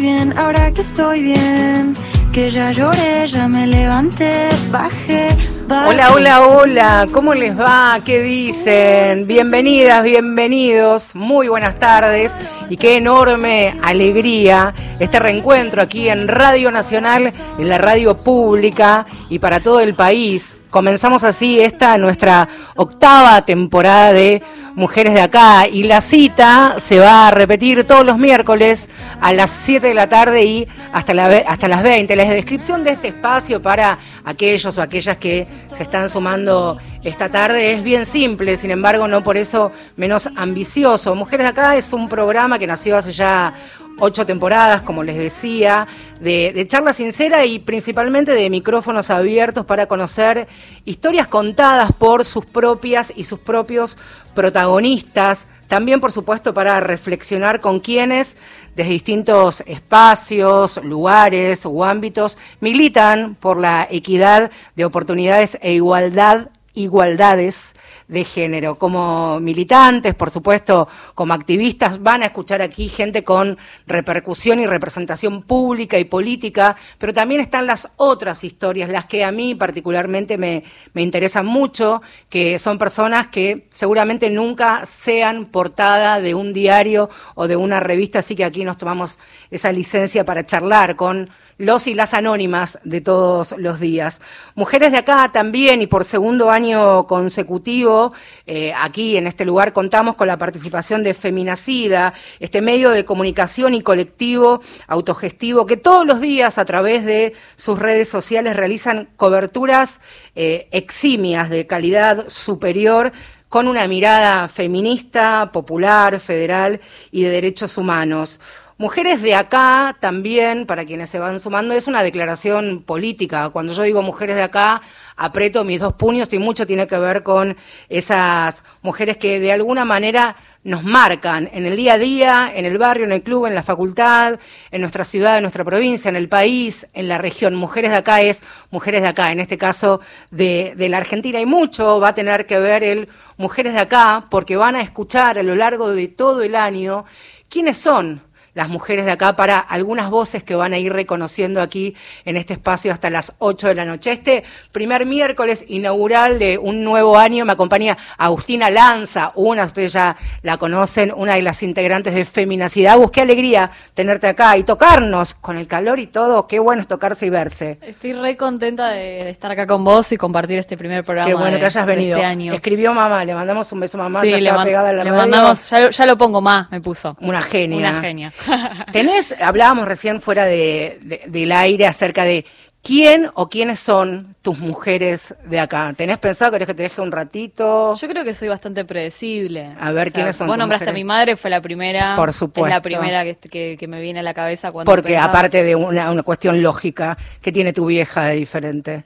bien, ahora que estoy bien, que ya lloré, ya me levanté, bajé, bajé. Hola, hola, hola, ¿cómo les va? ¿Qué dicen? Bienvenidas, bienvenidos, muy buenas tardes y qué enorme alegría este reencuentro aquí en Radio Nacional, en la radio pública y para todo el país. Comenzamos así esta nuestra octava temporada de Mujeres de Acá y la cita se va a repetir todos los miércoles a las 7 de la tarde y hasta, hasta las 20. La descripción de este espacio para aquellos o aquellas que se están sumando esta tarde es bien simple, sin embargo no por eso menos ambicioso. Mujeres de Acá es un programa que nació hace ya ocho temporadas, como les decía, de, de charla sincera y principalmente de micrófonos abiertos para conocer historias contadas por sus propias y sus propios protagonistas. También, por supuesto, para reflexionar con quienes desde distintos espacios, lugares o ámbitos militan por la equidad de oportunidades e igualdad, igualdades de género. Como militantes, por supuesto, como activistas, van a escuchar aquí gente con repercusión y representación pública y política, pero también están las otras historias, las que a mí particularmente me, me interesan mucho, que son personas que seguramente nunca sean portada de un diario o de una revista, así que aquí nos tomamos esa licencia para charlar con los y las anónimas de todos los días. Mujeres de acá también y por segundo año consecutivo, eh, aquí en este lugar contamos con la participación de Feminacida, este medio de comunicación y colectivo autogestivo que todos los días a través de sus redes sociales realizan coberturas eh, eximias de calidad superior con una mirada feminista, popular, federal y de derechos humanos. Mujeres de acá también, para quienes se van sumando, es una declaración política. Cuando yo digo mujeres de acá, aprieto mis dos puños y mucho tiene que ver con esas mujeres que de alguna manera nos marcan en el día a día, en el barrio, en el club, en la facultad, en nuestra ciudad, en nuestra provincia, en el país, en la región. Mujeres de acá es mujeres de acá, en este caso de, de la Argentina. Y mucho va a tener que ver el Mujeres de acá, porque van a escuchar a lo largo de todo el año quiénes son las mujeres de acá para algunas voces que van a ir reconociendo aquí en este espacio hasta las 8 de la noche. Este primer miércoles inaugural de un nuevo año me acompaña Agustina Lanza, una, ustedes ya la conocen, una de las integrantes de Feminacidad. Agus, qué alegría tenerte acá y tocarnos con el calor y todo. Qué bueno es tocarse y verse. Estoy re contenta de, estar acá con vos y compartir este primer programa. Qué bueno de- que hayas de venido. Este año. Escribió mamá, le mandamos un beso a mamá, sí, ya le, man- pegada a la le radio. mandamos, ya, lo- ya lo pongo más, me puso. Una genia. Una genia. Tenés, hablábamos recién fuera de, de- del aire acerca de quién o quiénes son tus mujeres de acá. ¿Tenés pensado, querés que te deje un ratito? Yo creo que soy bastante predecible. A ver, ¿quiénes son Vos tus nombraste a mi madre, fue la primera. Por Es supuesto. la primera que, que- que me viene a la cabeza cuando Porque aparte de una, una cuestión lógica que tiene tu vieja de diferente.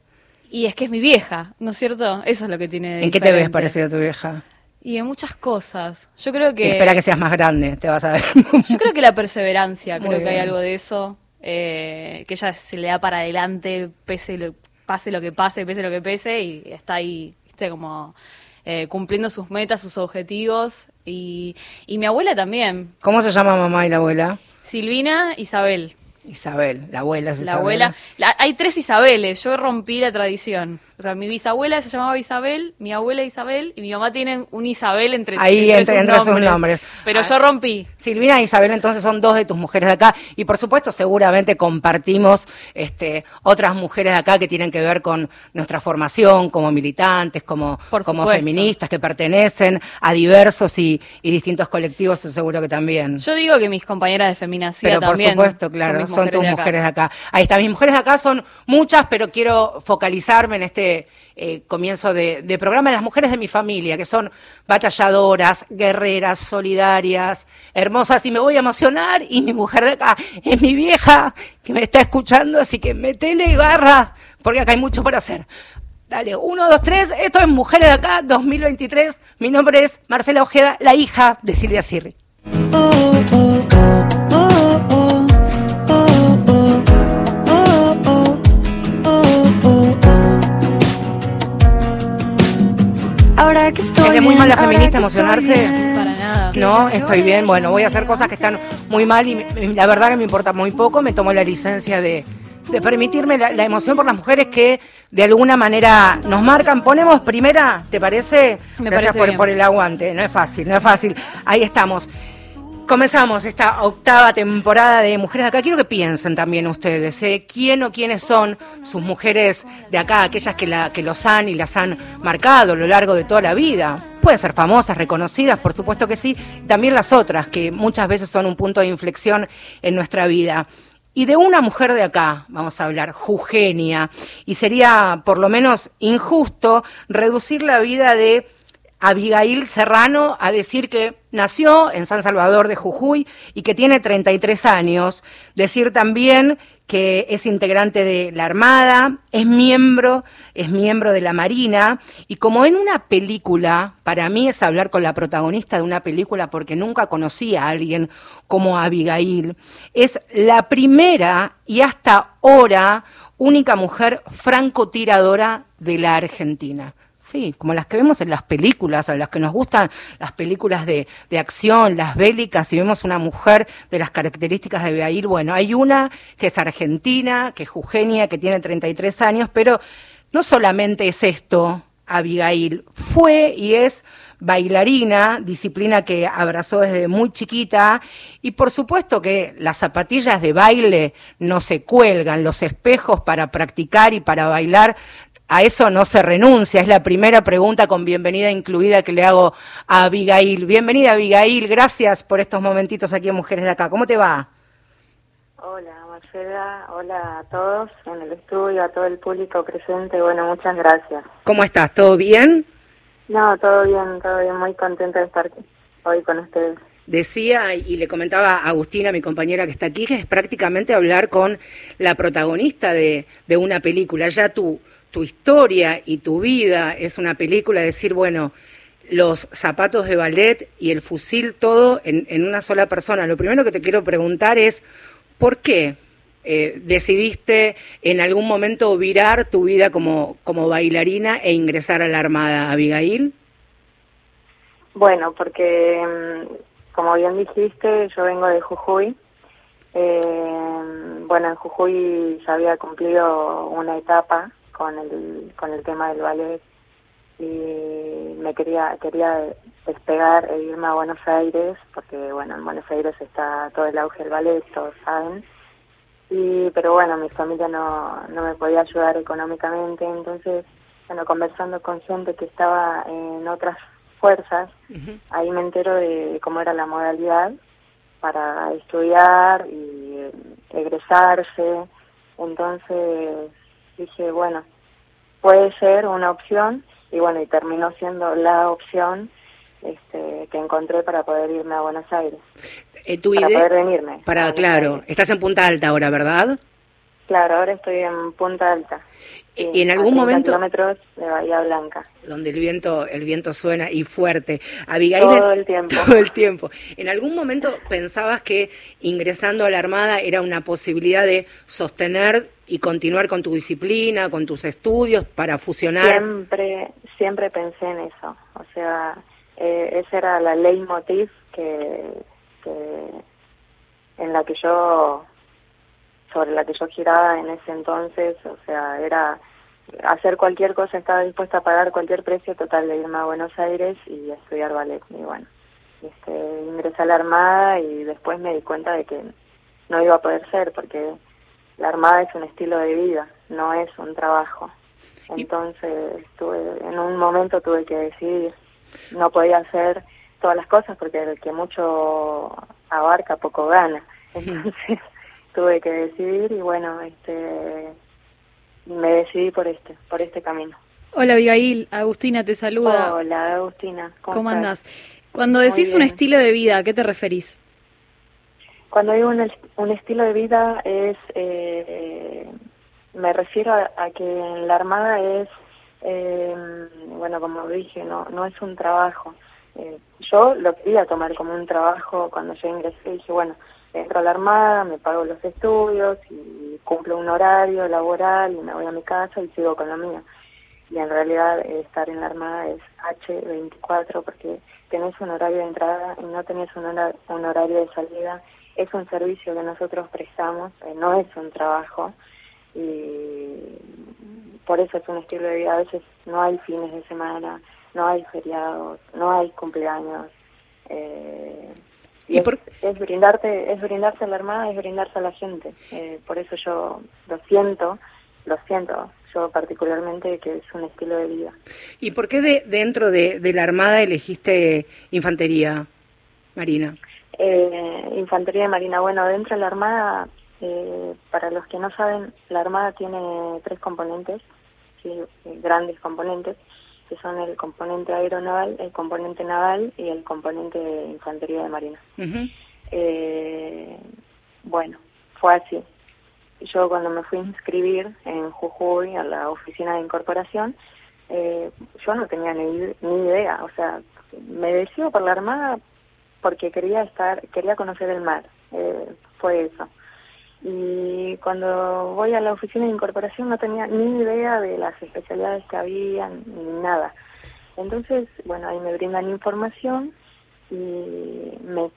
Y es que es mi vieja, ¿no es cierto? Eso es lo que tiene de ¿En qué te ves parecido a tu vieja? Y en muchas cosas. Yo creo que... Espera que seas más grande, te vas a ver. Yo creo que la perseverancia, Muy creo que hay algo de eso, eh, que ella se le da para adelante, pese lo, pase lo que pase, pese lo que pese, y está ahí, viste, como eh, cumpliendo sus metas, sus objetivos. Y, y mi abuela también, ¿Cómo se llama mamá y la abuela? Silvina, Isabel. Isabel, la abuela es La abuela, la- hay tres Isabeles, yo rompí la tradición. O sea, mi bisabuela se llamaba Isabel, mi abuela Isabel y mi mamá tienen un Isabel entre, Ahí entre- entre sus nombres. Pero Ah. yo rompí. Silvina e Isabel entonces son dos de tus mujeres de acá y por supuesto seguramente compartimos este, otras mujeres de acá que tienen que ver con nuestra formación como militantes, como, Por como feministas que pertenecen a diversos y, y distintos colectivos, seguro que también. Yo digo que mis compañeras de feminacía Pero por supuesto, claro, son, tus de mujeres de acá. Ahí está, mis mujeres de acá son muchas, pero quiero focalizarme en este eh, comienzo de, de, las mujeres de mi familia, que son batalladoras, guerreras, solidarias, hermosas, y me voy a emocionar, y mi mujer de acá es mi vieja, que me está escuchando, así que metele y garra, porque acá hay mucho por hacer. Dale, uno, dos, tres, esto es Mujeres de Acá 2023, mi nombre es Marcela Ojeda, la hija de Silvia Sirri. Ahora que estoy ¿Es muy bien, mala ahora feminista que emocionarse? bien. Para nada. No, estoy bien. Bueno, voy a hacer cosas que están muy mal y y la verdad que me importa muy poco. Me tomo la licencia de, de permitirme la, la emoción por las mujeres que de alguna manera nos marcan. Ponemos primera, ¿te parece? Me Gracias parece por, bien. por el aguante. No es fácil, no es fácil. Ahí estamos. Comenzamos esta octava temporada de Mujeres de Acá. Quiero que piensen también ustedes, ¿eh? ¿Quién o quiénes son sus mujeres de acá, aquellas que, la, que los han y las han marcado a lo largo de toda la vida? Pueden ser famosas, reconocidas, por supuesto que sí. También las otras, que muchas veces son un punto de inflexión en nuestra vida. Y de una mujer de acá, vamos a hablar, Jugenia, y sería por lo menos injusto reducir la vida de Abigail Serrano a decir que nació en San Salvador de Jujuy y que tiene 33 años. Decir también que es integrante de la Armada, es miembro, es miembro de la Marina y como en una película, para mí es hablar con la protagonista de una película porque nunca conocí a alguien como Abigail, es la primera y hasta ahora única mujer francotiradora de la Argentina. Sí, como las que vemos en las películas, a las que nos gustan las películas de, de acción, las bélicas, y vemos una mujer de las características de Abigail, bueno, hay una que es argentina, que es Eugenia, que tiene 33 años, pero no solamente es esto, Abigail, fue y es bailarina, disciplina que abrazó desde muy chiquita, y por supuesto que las zapatillas de baile no se cuelgan, los espejos para practicar y para bailar a eso no se renuncia. Es la primera pregunta con bienvenida incluida que le hago a Abigail. Bienvenida, Abigail. Gracias por estos momentitos aquí en Mujeres de Acá. ¿Cómo te va? Hola Marcela, hola a todos en el estudio, a todo el público presente. Bueno, muchas gracias. ¿Cómo estás? ¿Todo bien? No, todo bien, todo bien. Muy contenta de estar hoy con ustedes. Decía y le comentaba a Agustina, mi compañera que está aquí, que es prácticamente hablar con la protagonista de, de una película. Ya tu, tu historia y tu vida es una película, decir, bueno, los zapatos de ballet y el fusil, todo en, una sola persona. Lo primero que te quiero preguntar es, ¿por qué eh, decidiste en algún momento virar tu vida como, como bailarina e ingresar a la Armada, Abigail? Bueno, porque mm, como bien dijiste, yo vengo de Jujuy. Eh, bueno, en Jujuy ya había cumplido una etapa con el con el tema del ballet. Y me quería quería despegar e irme a Buenos Aires porque bueno en Buenos Aires está todo el auge del ballet todos saben. Y pero bueno mi familia no no me podía ayudar económicamente entonces bueno conversando con gente que estaba en otras fuerzas ahí me entero de cómo era la modalidad para estudiar y eh, egresarse. Entonces dije bueno puede ser una opción y bueno y terminó siendo la opción este, que encontré para poder irme a Buenos Aires Eh, tu para idea- poder venirme Para, a claro, estás en Punta Alta ahora, ¿verdad? claro ahora estoy en Punta Alta Y- sí, en a algún 30 momento- kilómetros de Bahía Blanca Donde el viento, el viento suena y fuerte. Abigail, Todo el tiempo. Todo el tiempo. ¿En algún momento pensabas que ingresando a la Armada era una posibilidad de sostener y continuar con tu disciplina, con tus estudios, para fusionar? Siempre, siempre pensé en eso. O sea, eh, esa era la leitmotiv que, que en la que yo, sobre la que yo giraba en ese entonces. O sea, era hacer cualquier cosa, estaba dispuesta a pagar cualquier precio total de irme a Buenos Aires y estudiar ballet. Y bueno, este, ingresé a la Armada y después me di cuenta de que no iba a poder ser porque la Armada es un estilo de vida, no es un trabajo. Entonces, tuve, en un momento tuve que decidir. No podía hacer todas las cosas porque el que mucho abarca poco gana. Entonces, tuve que decidir y bueno, este me decidí por este, por este camino. Hola Abigail, Agustina te saluda. Hola Agustina, ¿cómo, ¿Cómo andás? Cuando decís un estilo de vida, ¿a qué te referís? Cuando digo un, un estilo de vida es, eh, me refiero a, a que en la Armada es, eh, bueno, como dije, no, no es un trabajo. Eh, yo lo quería tomar como un trabajo cuando yo ingresé, dije, bueno, entro a la Armada, me pago los estudios y cumplo un horario laboral y me voy a mi casa y sigo con lo mío. Y en realidad eh, estar en la Armada es H24 porque tenés un horario de entrada y no tenés un, hora- un horario de salida. Es un servicio que nosotros prestamos, eh, no es un trabajo y por eso es un estilo de vida. A veces no hay fines de semana, no hay feriados, no hay cumpleaños. eh, y ¿Y es, por- es brindarte, es brindarse a la Armada, es brindarse a la gente. Eh, por eso yo lo siento, lo siento, yo particularmente que es un estilo de vida. ¿Y por qué de, dentro de, de la Armada elegiste infantería, Marina? Eh, Infantería de Marina. Bueno, dentro de la Armada, eh, para los que no saben, la Armada tiene tres componentes, sí, eh, grandes componentes, que son el componente aeronaval, el componente naval y el componente de Infantería de Marina. Eh, bueno, fue así. Yo cuando me fui a inscribir en Jujuy, a la oficina de incorporación, eh, yo no tenía ni, ni idea, o sea, me decido por la Armada porque quería estar, quería conocer el mar, eh, fue eso. Y cuando voy a la oficina de incorporación no tenía ni idea de las especialidades que había, ni nada. Entonces, bueno, ahí me brindan información y me,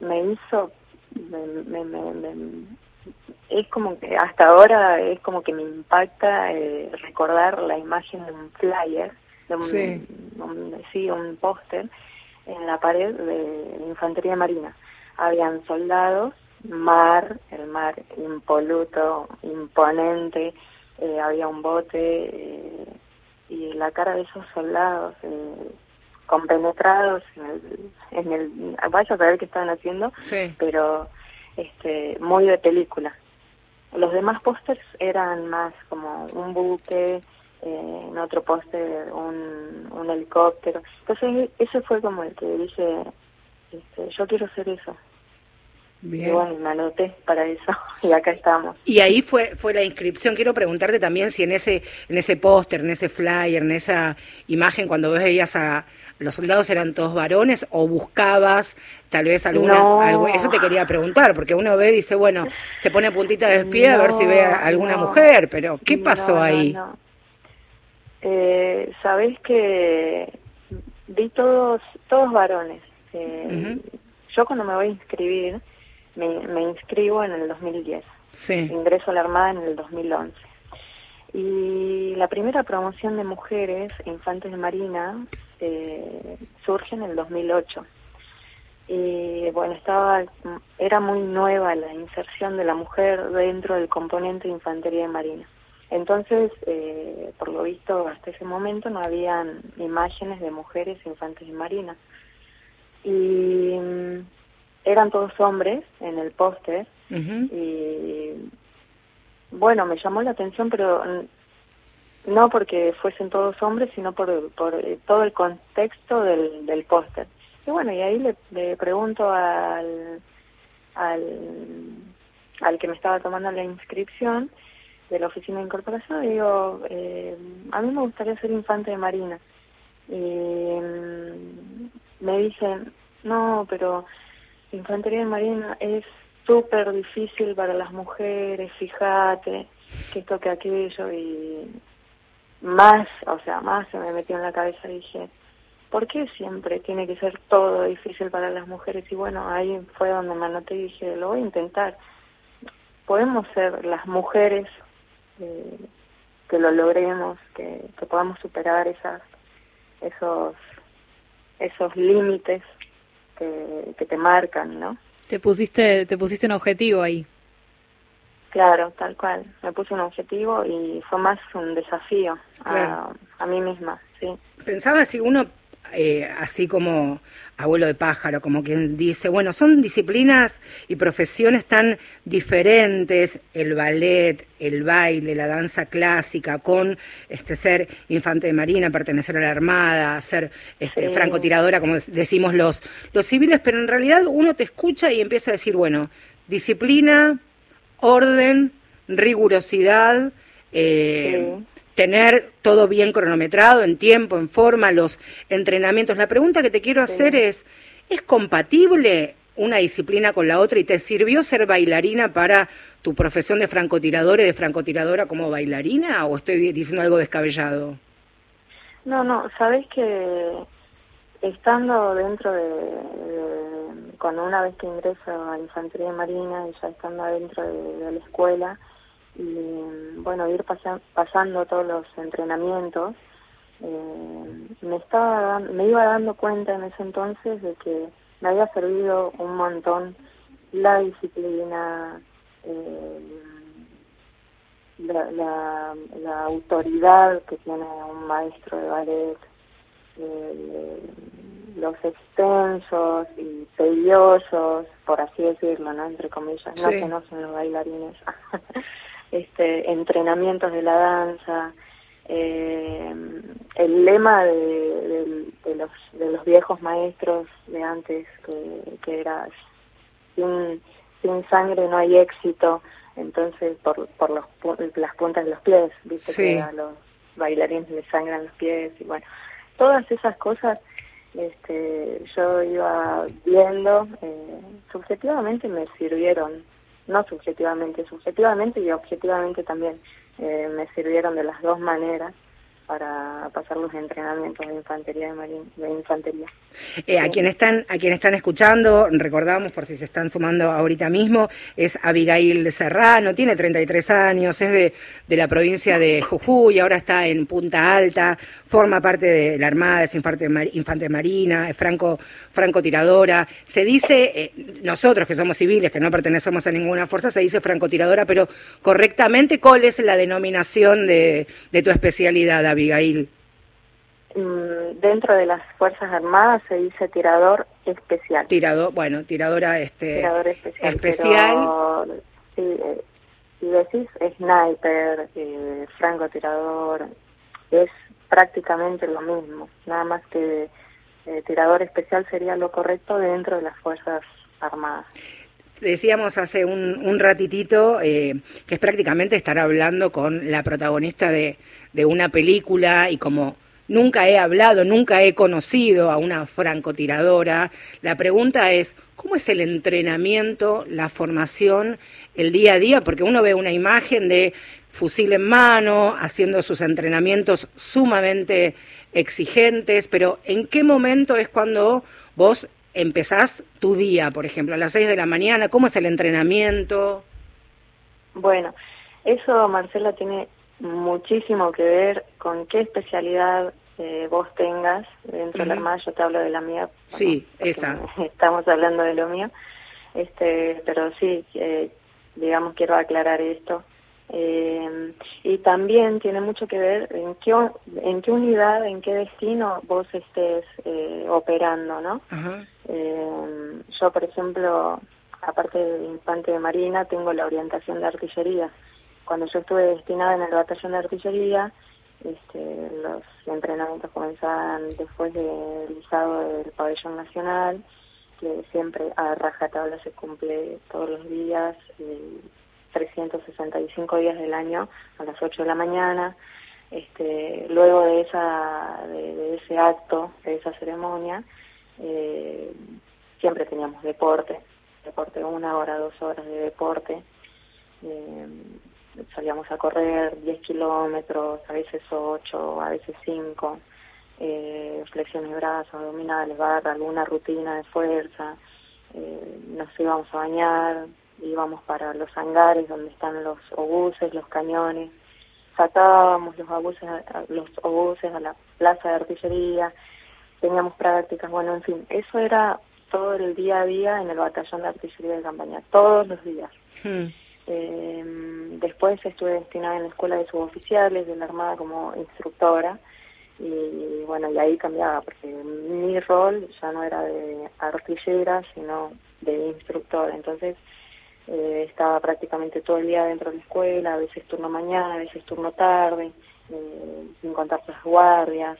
me hizo, me, me- me- me- es como que hasta ahora es como que me impacta eh, recordar la imagen de un flyer, de un, Sí. un- sí, un póster en la pared de Infantería Marina. Habían soldados, mar, el mar impoluto, imponente, eh, había un bote eh, y la cara de esos soldados eh, compenetrados en el, en el, vaya a saber qué estaban haciendo, Sí. pero este muy de película. Los demás pósters eran más como un buque, eh, en otro póster un, un helicóptero. Entonces ese fue como el que dije, este, yo quiero hacer eso. Y Bien. bueno, me anoté para eso y acá estamos. Y ahí fue fue la inscripción. Quiero preguntarte también si en ese en ese póster, en ese flyer, en esa imagen cuando veías a los soldados eran todos varones o buscabas tal vez alguna No. algo, eso te quería preguntar, porque uno ve y dice, bueno, se pone puntita de pie a ver si ve a alguna no. mujer, pero ¿qué pasó no, ahí? no. Eh, Sabés que vi todos, todos varones. Eh. Yo cuando me voy a inscribir, me, me inscribo en el 2010. Sí. Ingreso a la Armada en el 2011. Y la primera promoción de mujeres, infantes de Marina, eh, surge en el 2008. Y bueno, estaba, era muy nueva la inserción de la mujer dentro del componente de infantería de Marina. Entonces, eh, por lo visto, hasta ese momento no habían imágenes de mujeres infantes. Y mm, eran todos hombres en el póster y bueno, me llamó la atención, pero no porque fuesen todos hombres, sino por, por eh, todo el contexto del, del póster. Y bueno, y ahí le, le pregunto al, al, al que me estaba tomando la inscripción de la oficina de incorporación, digo, eh, a mí me gustaría ser infante de marina. Y mm, me dicen, no, pero infantería de marina es súper difícil para las mujeres, fíjate, que esto que aquello, y más, o sea, más se me metió en la cabeza dije, ¿por qué siempre tiene que ser todo difícil para las mujeres? Y bueno, ahí fue donde me anoté y dije, lo voy a intentar. Podemos ser las mujeres eh, que lo logremos, que, que podamos superar esas, esos, esos límites que, que te marcan, ¿no? Te pusiste, te pusiste un objetivo ahí. Claro, tal cual. Me puse un objetivo y fue más un desafío a, a mí misma, sí. Pensaba si uno eh, así como abuelo de pájaro, como quien dice, bueno, son disciplinas y profesiones tan diferentes, el ballet, el baile, la danza clásica, con este ser infante de marina, pertenecer a la armada, ser este, francotiradora, como decimos los, los civiles, pero en realidad uno te escucha y empieza a decir, bueno, disciplina, orden, rigurosidad, eh, tener todo bien cronometrado, en tiempo, en forma, los entrenamientos. La pregunta que te quiero hacer es, ¿es compatible una disciplina con la otra y te sirvió ser bailarina para tu profesión de francotirador y de francotiradora como bailarina o estoy diciendo algo descabellado? No, no, sabes que estando dentro de, cuando una vez que ingreso a Infantería Marina y ya estando adentro de la escuela, y bueno, ir pasando todos los entrenamientos, eh, me, estaba, me iba dando cuenta en ese entonces de que me había servido un montón la disciplina, eh, la, la, autoridad que tiene un maestro de ballet, eh, los extensos y tediosos, por así decirlo, ¿no? Entre comillas, no que no son los bailarines. este, entrenamientos de la danza, eh, el lema de, los, de los viejos maestros de antes, que, era sin, sin sangre no hay éxito, entonces por, por los, las puntas de los pies, viste que a los bailarines les sangran los pies y bueno, todas esas cosas este, yo iba viendo, eh, subjetivamente me sirvieron no subjetivamente, subjetivamente y objetivamente también eh, me sirvieron de las dos maneras para pasar los entrenamientos de infantería de, infantería. Eh, a quienes están a quienes están escuchando, recordamos por si se están sumando ahorita mismo, es Abigail Serrano, tiene 33 años, es de, de la provincia de Jujuy, ahora está en Punta Alta, forma parte de la Armada, es infante, infante marina, es franco, francotiradora. Se dice, eh, nosotros que somos civiles, que no pertenecemos a ninguna fuerza, se dice francotiradora, pero correctamente, ¿cuál es la denominación de, de tu especialidad, Abigail? Mm, dentro de las Fuerzas Armadas se dice tirador especial. Tirador, bueno, tiradora este, tirador especial. especial. Eh, si decís sniper, eh, francotirador, es prácticamente lo mismo, nada más que eh, tirador especial sería lo correcto dentro de las Fuerzas Armadas. Decíamos hace un, un ratitito eh, que es prácticamente estar hablando con la protagonista de, de una película y como nunca he hablado, nunca he conocido a una francotiradora, la pregunta es, ¿cómo es el entrenamiento, la formación, el día a día? Porque uno ve una imagen de fusil en mano, haciendo sus entrenamientos sumamente exigentes, pero ¿en qué momento es cuando vos empezás tu día, por ejemplo, a las 6 de la mañana? ¿Cómo es el entrenamiento? Bueno, eso, Marcela, tiene muchísimo que ver con qué especialidad eh, vos tengas dentro de la Armada. Yo te hablo de la mía. Sí, esa. Estamos hablando de lo mío. Este, pero sí, eh, digamos, quiero aclarar esto. Eh, y también tiene mucho que ver en qué, en qué unidad, en qué destino vos estés eh, operando, ¿no? Eh, yo, por ejemplo, aparte de infante de marina, tengo la orientación de artillería. Cuando yo estuve destinada en el batallón de artillería, este, los entrenamientos comenzaban después del izado del pabellón nacional, que siempre a rajatabla se cumple todos los días. 365 días del año a las 8 de la mañana. Este, luego de, esa, de, ese acto, de esa ceremonia, eh, siempre teníamos deporte, deporte una hora, dos horas de deporte. Eh, salíamos a correr 10 kilómetros, a veces 8, a veces 5, eh, flexiones de brazos, abdominales, barra, alguna rutina de fuerza, eh, nos íbamos a bañar, íbamos para los hangares donde están los obuses, los cañones, sacábamos los obuses, los obuses a la plaza de artillería, teníamos prácticas, bueno, en fin, eso era todo el día a día en el batallón de artillería de campaña, todos los días. Hmm. Eh, después estuve destinada en la escuela de suboficiales de la Armada como instructora y bueno, y ahí cambiaba, porque mi rol ya no era de artillera, sino de instructor, entonces eh, estaba prácticamente todo el día dentro de la escuela, a veces turno mañana, a veces turno tarde, eh, sin contar las guardias,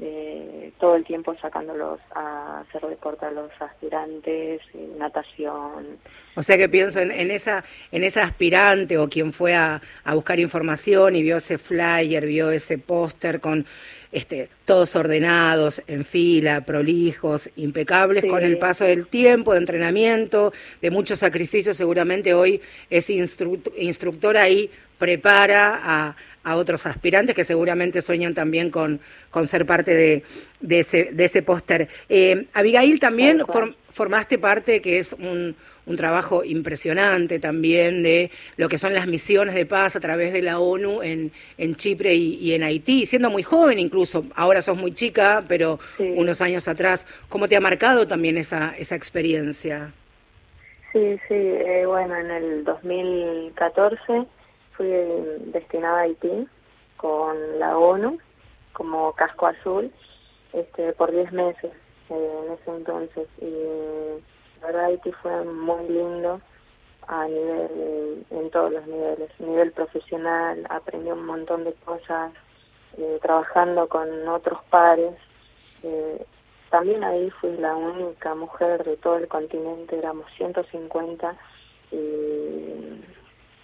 eh, todo el tiempo sacándolos a hacer deporte a los aspirantes, eh, natación. O sea que pienso en, en, esa en esa aspirante o quien fue a, a buscar información y vio ese flyer, vio ese póster con este, todos ordenados, en fila, prolijos, impecables, Sí. con el paso del tiempo, de entrenamiento, de muchos sacrificios, seguramente hoy ese instru- instructor ahí prepara a, a otros aspirantes que seguramente sueñan también con, con ser parte de, de ese, de ese póster. Eh, Abigail, también form- formaste parte, que es un, un trabajo impresionante también, de lo que son las misiones de paz a través de la ONU en, en Chipre y, y en Haití, siendo muy joven incluso, ahora sos muy chica, pero Sí. unos años atrás, ¿cómo te ha marcado también esa, esa experiencia? Sí, sí, eh, bueno, en el 2014 fui destinada a Haití con la ONU como casco azul este, por 10 meses eh, en ese entonces. Y la verdad Haití fue muy lindo a nivel, en todos los niveles, nivel profesional, aprendí un montón de cosas, eh, trabajando con otros pares. Eh, también ahí fui la única mujer de todo el continente, éramos 150 y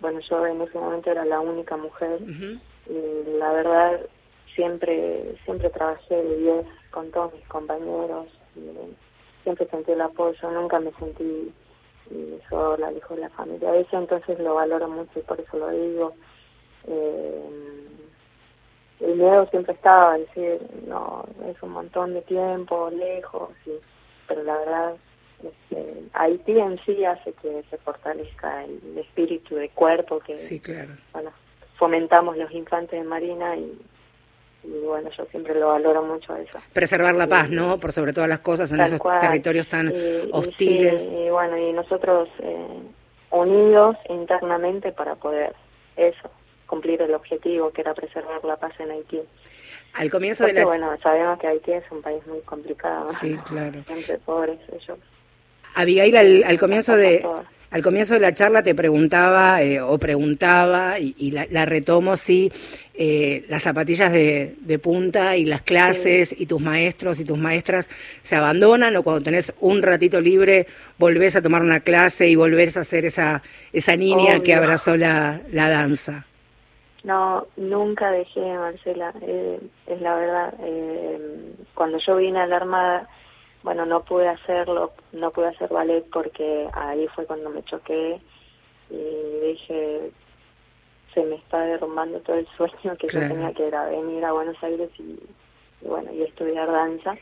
bueno, yo en ese momento era la única mujer y la verdad siempre siempre trabajé de 10 con todos mis compañeros y siempre sentí el apoyo, nunca me sentí eh, sola, lejos de la familia. Eso entonces lo valoro mucho y por eso lo digo. Eh, el miedo siempre estaba, decir, no, es un montón de tiempo, lejos, y, pero la verdad, este, Haití en sí hace que se fortalezca el espíritu de cuerpo que, Sí, claro. bueno, fomentamos los infantes de Marina y, y bueno, yo siempre lo valoro mucho eso. Preservar la paz, ¿no? Por sobre todas las cosas en esos cual. territorios tan Y- hostiles. sí, y bueno, y nosotros eh, unidos internamente para poder eso, cumplir el objetivo que era preservar la paz en Haití. Al comienzo de la... bueno, sabemos que Haití es un país muy complicado, Sí, claro. siempre pobres ellos. Abigail, al, al comienzo de... Al comienzo de la charla te preguntaba eh, o preguntaba, y, y la, la retomo, si eh, las zapatillas de, de punta y las clases y tus maestros y tus maestras se abandonan o cuando tenés un ratito libre volvés a tomar una clase y volvés a ser esa, esa niña que abrazó la, la danza. No, nunca dejé, Marcela, eh, es la verdad. Eh, cuando yo vine a la Armada, bueno, no pude hacerlo, no pude hacer ballet porque ahí fue cuando me choqué y dije, se me está derrumbando todo el sueño que Claro. yo tenía que era venir a Buenos Aires y, y bueno, y estudiar danza.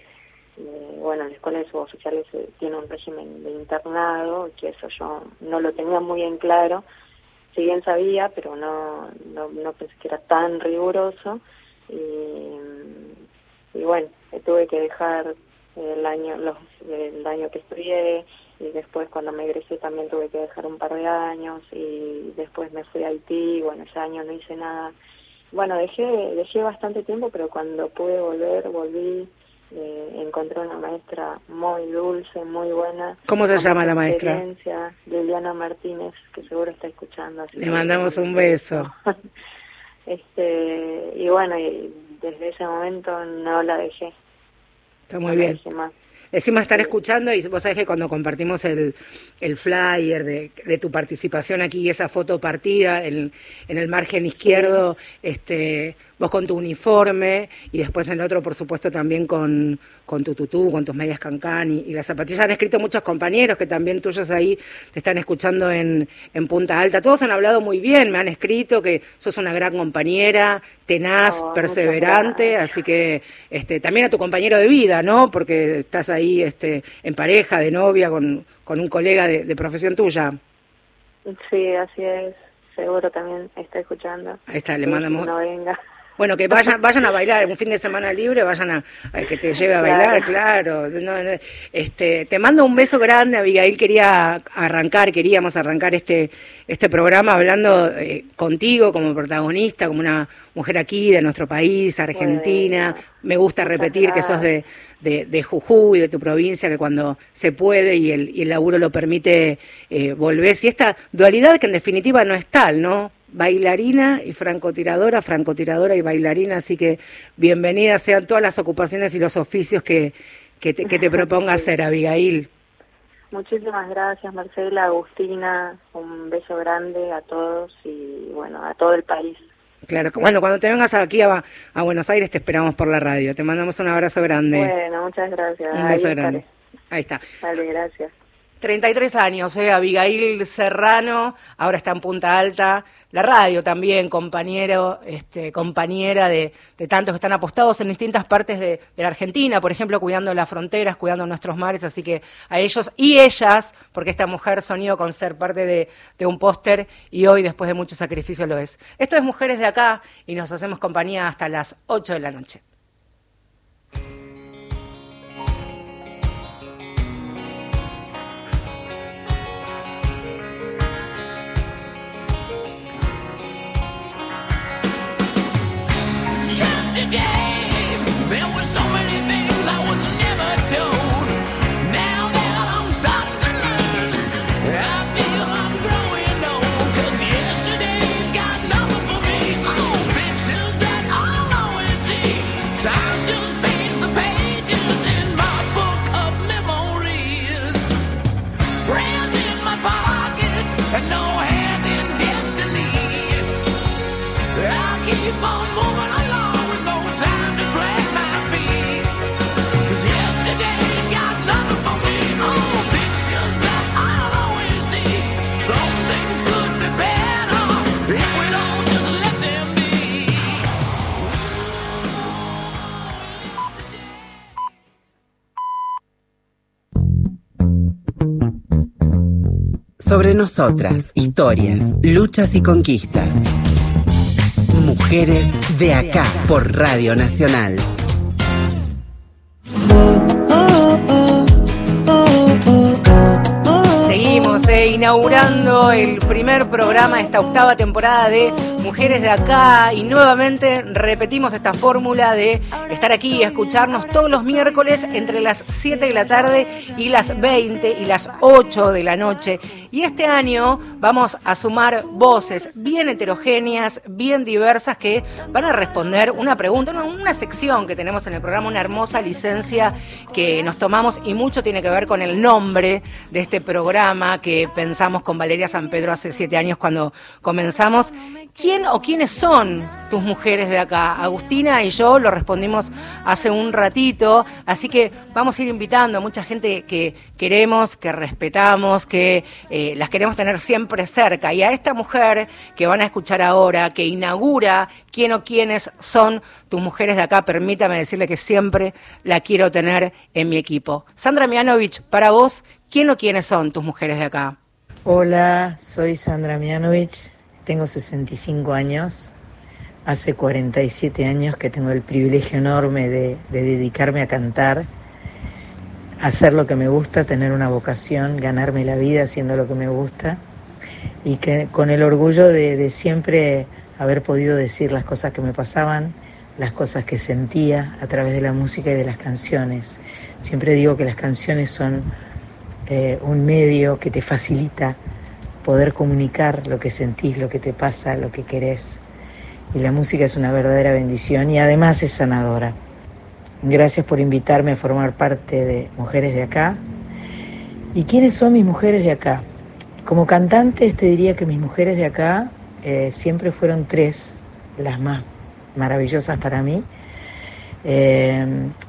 Eh, bueno, la escuela de suboficiales eh, tiene un régimen de internado, que eso yo no lo tenía muy en claro si bien sabía, pero no, no, no pensé que era tan riguroso. Y, y bueno, tuve que dejar el año, los, el año que estudié y después cuando me egresé también tuve que dejar un par de años y después me fui a Haití, bueno, ese año no hice nada. Bueno, dejé, dejé bastante tiempo, pero cuando pude volver, volví. Eh, encontré una maestra muy dulce, muy buena. ¿Cómo se llama la maestra? Liliana Martínez, que seguro está escuchando. así Le que- mandamos un beso. este Y bueno, y desde ese momento no la dejé. Está muy bien. más. Encima estar escuchando y vos sabés que cuando compartimos el, el flyer de, de tu participación aquí y esa foto partida en, en el margen izquierdo, este, vos con tu uniforme y después en el otro, por supuesto, también con, con tu tutú, con tus medias cancán y, y las zapatillas. Han escrito muchos compañeros que también tuyos ahí te están escuchando en, en Punta Alta. Todos han hablado muy bien, me han escrito que sos una gran compañera, tenaz, Oh, perseverante, así que este, también a tu compañero de vida, ¿no? Porque estás ahí este, en pareja, de novia, con, con un colega de, de profesión tuya. Sí, así es. Seguro también está escuchando. Ahí está, le mandamos- No venga. Bueno, que vayan, vayan a bailar, un fin de semana libre, vayan a, que te lleve a bailar, claro. este, te mando un beso grande, Abigail. Quería arrancar, queríamos arrancar este, este programa hablando eh, contigo como protagonista, como una mujer aquí de nuestro país, Argentina. Me gusta repetir que sos de, de, de, Jujuy, de tu provincia, que cuando se puede y el, y el laburo lo permite, eh, volvés. Y esta dualidad que en definitiva no es tal, ¿no? Bailarina y francotiradora, francotiradora y bailarina, así que bienvenidas sean todas las ocupaciones y los oficios que, que, te, que te proponga hacer, Abigail. Muchísimas gracias, Marcela, Agustina, un beso grande a todos y bueno, a todo el país. Claro, bueno, cuando te vengas aquí a, a Buenos Aires te esperamos por la radio. Te mandamos un abrazo grande. Bueno, muchas gracias. Un beso grande. Ahí está. Vale, gracias. 33 años, ¿eh? Abigail Serrano, ahora está en Punta Alta, la radio también, compañero, este, compañera de, tantos que están apostados en distintas partes de, la Argentina, por ejemplo, cuidando las fronteras, cuidando nuestros mares, así que a ellos y ellas, porque esta mujer soñó con ser parte de, de un póster y hoy, después de mucho sacrificio, lo es. Esto es Mujeres de Acá y nos hacemos compañía hasta las 8 de la noche. Sobre nosotras, historias, luchas y conquistas. Mujeres de acá por Radio Nacional. Seguimos eh, inaugurando el primer programa de esta octava temporada de mujeres de acá y nuevamente repetimos esta fórmula de estar aquí y escucharnos todos los miércoles entre las 7 de la tarde y las 20 y las 8 de la noche. Y este año vamos a sumar voces bien heterogéneas, bien diversas que van a responder una pregunta, una, una sección que tenemos en el programa, una hermosa licencia que nos tomamos y mucho tiene que ver con el nombre de este programa que pensamos con Valeria San Pedro hace siete años cuando comenzamos. ¿Quién o quiénes son tus mujeres de acá? Agustina y yo lo respondimos hace un ratito, así que vamos a ir invitando a mucha gente que queremos, que respetamos, que eh, las queremos tener siempre cerca. Y a esta mujer que van a escuchar ahora, que inaugura quién o quiénes son tus mujeres de acá, permítame decirle que siempre la quiero tener en mi equipo. Sandra Mianovich, para vos, ¿quién o quiénes son tus mujeres de acá? Hola, soy Sandra Mianovich tengo 65 años, hace 47 años que tengo el privilegio enorme de, dedicarme a cantar, hacer lo que me gusta, tener una vocación, ganarme la vida haciendo lo que me gusta y que con el orgullo de, siempre haber podido decir las cosas que me pasaban, las cosas que sentía a través de la música y de las canciones. Siempre digo que las canciones son eh, un medio que te facilita poder comunicar lo que sentís, lo que te pasa, lo que querés. Y la música es una verdadera bendición y además es sanadora. Gracias por invitarme a formar parte de Mujeres de Acá. ¿Y quiénes son mis mujeres de acá? Como cantante te diría que mis mujeres de acá eh, siempre fueron tres, las más maravillosas para mí. Eh,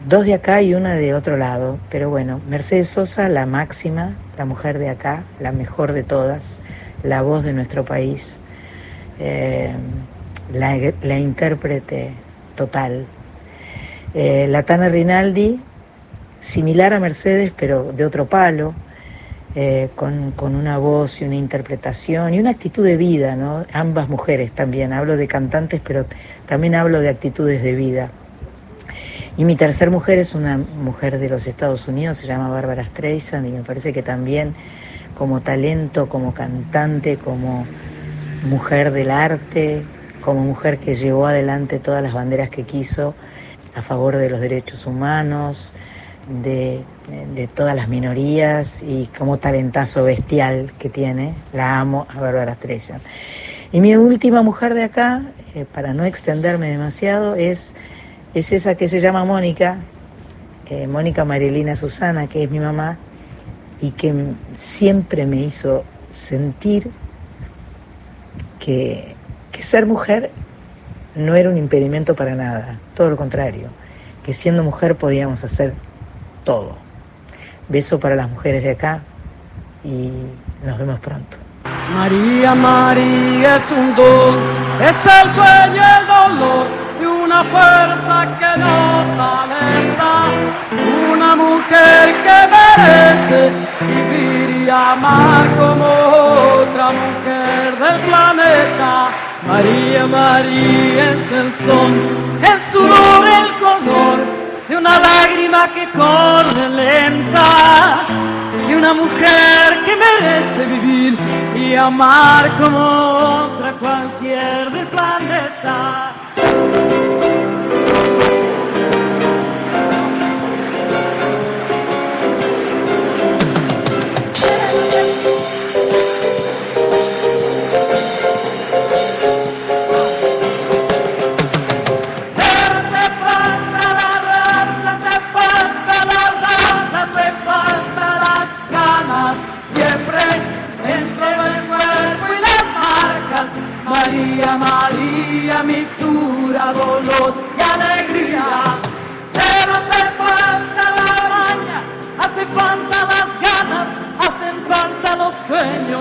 dos de acá y una de otro lado. Pero bueno, Mercedes Sosa, la máxima, la mujer de acá, la mejor de todas, la voz de nuestro país, eh, la, intérprete total. Eh, la Tana Rinaldi, similar a Mercedes, pero de otro palo. eh, con, con, una voz y una interpretación y una actitud de vida, ¿no? Ambas mujeres también, hablo de cantantes, pero también hablo de actitudes de vida. Y mi tercer mujer es una mujer de los Estados Unidos, se llama Bárbara Streisand y me parece que también como talento, como cantante, como mujer del arte, como mujer que llevó adelante todas las banderas que quiso a favor de los derechos humanos, de, todas las minorías y como talentazo bestial que tiene. La amo a Bárbara Streisand. Y mi última mujer de acá, eh, para no extenderme demasiado, es, es esa que se llama Mónica, eh, Mónica Marilina Susana, que es mi mamá, y que siempre me hizo sentir que, que ser mujer no era un impedimento para nada, todo lo contrario, que siendo mujer podíamos hacer todo. Beso para las mujeres de acá y nos vemos pronto. María, María es un don, es el sueño y el dolor de una fuerza que nos alerta, una mujer que merece vivir y amar como otra mujer del planeta. María, María es el son, el sudor, el color de una lágrima que corre lenta, de una mujer que merece vivir y amar como otra cualquier del planeta.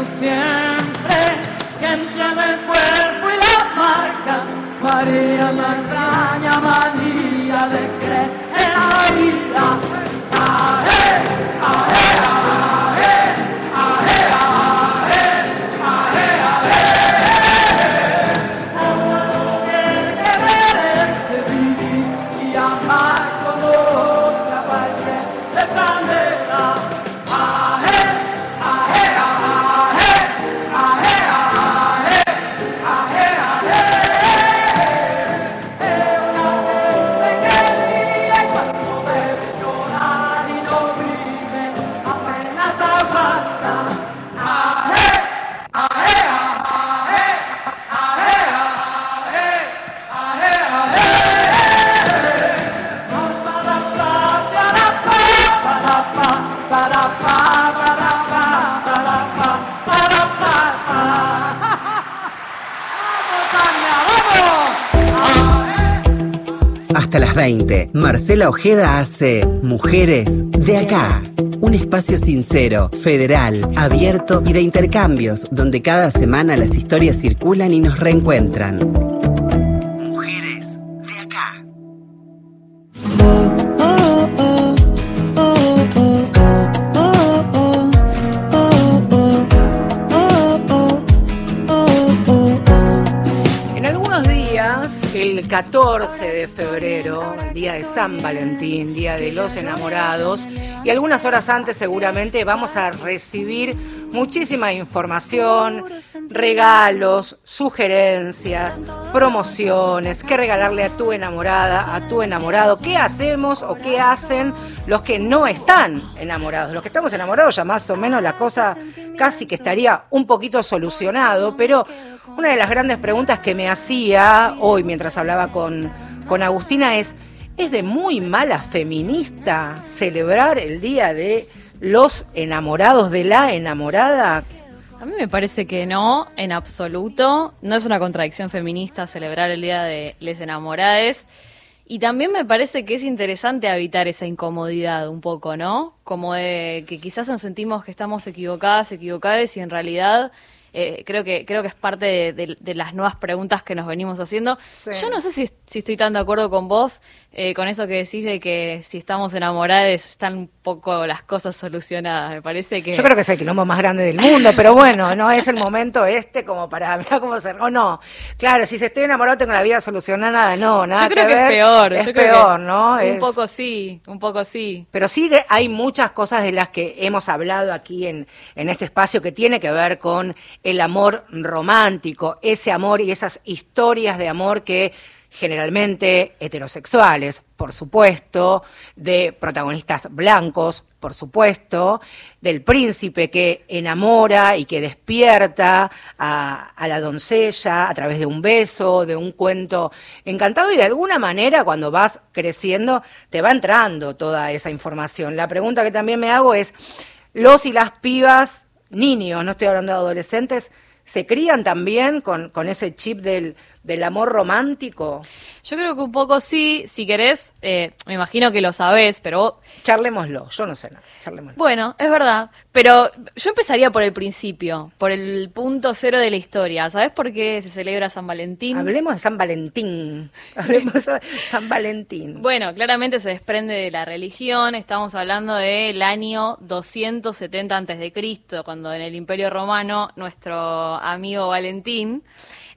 Siempre que entren el cuerpo y las marcas. María la extraña manía de creer en la vida. ¡Ae, ae, ae! Hasta las 20, Marcela Ojeda hace Mujeres de acá. Un espacio sincero, federal, abierto y de intercambios, donde cada semana las historias circulan y nos reencuentran. 14 de febrero, el día de San Valentín, día de los enamorados, y algunas horas antes seguramente vamos a recibir muchísima información, regalos, sugerencias, promociones, qué regalarle a tu enamorada, a tu enamorado, qué hacemos o qué hacen los que no están enamorados. Los que estamos enamorados ya más o menos la cosa casi que estaría un poquito solucionado, pero una de las grandes preguntas que me hacía hoy mientras hablaba con, con Agustina es, ¿es de muy mala feminista celebrar el día de los enamorados de la enamorada? A mí me parece que no, en absoluto. No es una contradicción feminista celebrar el Día de les enamorades. Y también me parece que es interesante evitar esa incomodidad un poco, ¿no? Como de que quizás nos sentimos que estamos equivocadas, equivocadas y en realidad eh, creo que creo que es parte de, las nuevas preguntas que nos venimos haciendo. Yo no sé si sí estoy tan de acuerdo con vos, eh, con eso que decís de que si estamos enamorados están un poco las cosas solucionadas. Me parece que. Yo creo que es el quilombo más grande del mundo, pero bueno, no es el momento este como para. Mira cómo se. O no. Claro, si se estoy enamorado tengo la vida solucionada, no, nada. Yo creo que, ver. es peor. Es yo creo peor, que ¿no? Un Es- poco sí, un poco sí. Pero sí hay muchas cosas de las que hemos hablado aquí en, en este espacio que tiene que ver con el amor romántico, ese amor y esas historias de amor que generalmente heterosexuales, por supuesto, de protagonistas blancos, por supuesto, del príncipe que enamora y que despierta a, la doncella a través de un beso, de un cuento encantado y de alguna manera cuando vas creciendo te va entrando toda esa información. La pregunta que también me hago es, los y las pibas, niños, no estoy hablando de adolescentes, ¿se crían también con ese chip del, del amor romántico? Yo creo que un poco sí, si querés, eh, me imagino que lo sabés, pero vos- Charlémoslo, yo no sé nada, charlémoslo. Bueno, es verdad, pero yo empezaría por el principio, por el punto cero de la historia. ¿Sabés por qué se celebra San Valentín? Hablemos de San Valentín, hablemos de San Valentín. Bueno, claramente se desprende de la religión, estamos hablando del año 270 antes de Cristo, cuando en el Imperio Romano nuestro amigo Valentín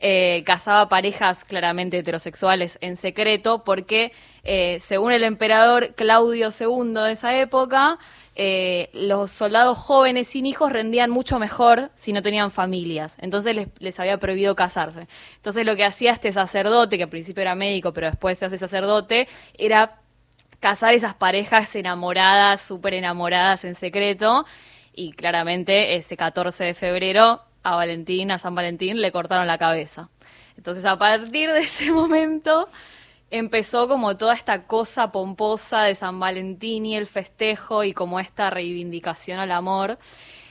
eh, casaba parejas claramente heterosexuales en secreto, porque eh, según el emperador Claudio II de esa época, eh, los soldados jóvenes sin hijos rendían mucho mejor si no tenían familias. Entonces les, les había prohibido casarse. Entonces lo que hacía este sacerdote, que al principio era médico, pero después se hace sacerdote, era casar esas parejas enamoradas, súper enamoradas en secreto. Y claramente ese 14 de febrero a Valentín, a San Valentín, le cortaron la cabeza. Entonces a partir de ese momento empezó como toda esta cosa pomposa de San Valentín y el festejo y como esta reivindicación al amor.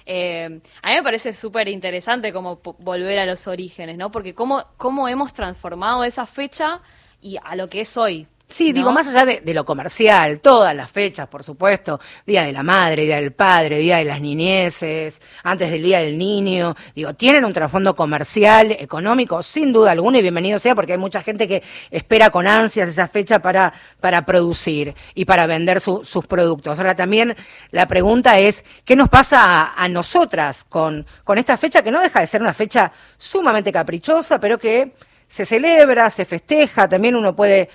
Eh, a mí me parece súper interesante como volver a los orígenes, ¿no? Porque cómo, cómo hemos transformado esa fecha y a lo que es hoy. Sí, ¿no? digo, más allá de, de lo comercial, todas las fechas, por supuesto, Día de la Madre, Día del Padre, Día de las Niñeces, antes del Día del Niño, digo, tienen un trasfondo comercial, económico, sin duda alguna, y bienvenido sea, porque hay mucha gente que espera con ansias esa fecha para, para producir y para vender su- sus productos. Ahora también la pregunta es, ¿qué nos pasa a, a nosotras con, con esta fecha que no deja de ser una fecha sumamente caprichosa, pero que se celebra, se festeja, también uno puede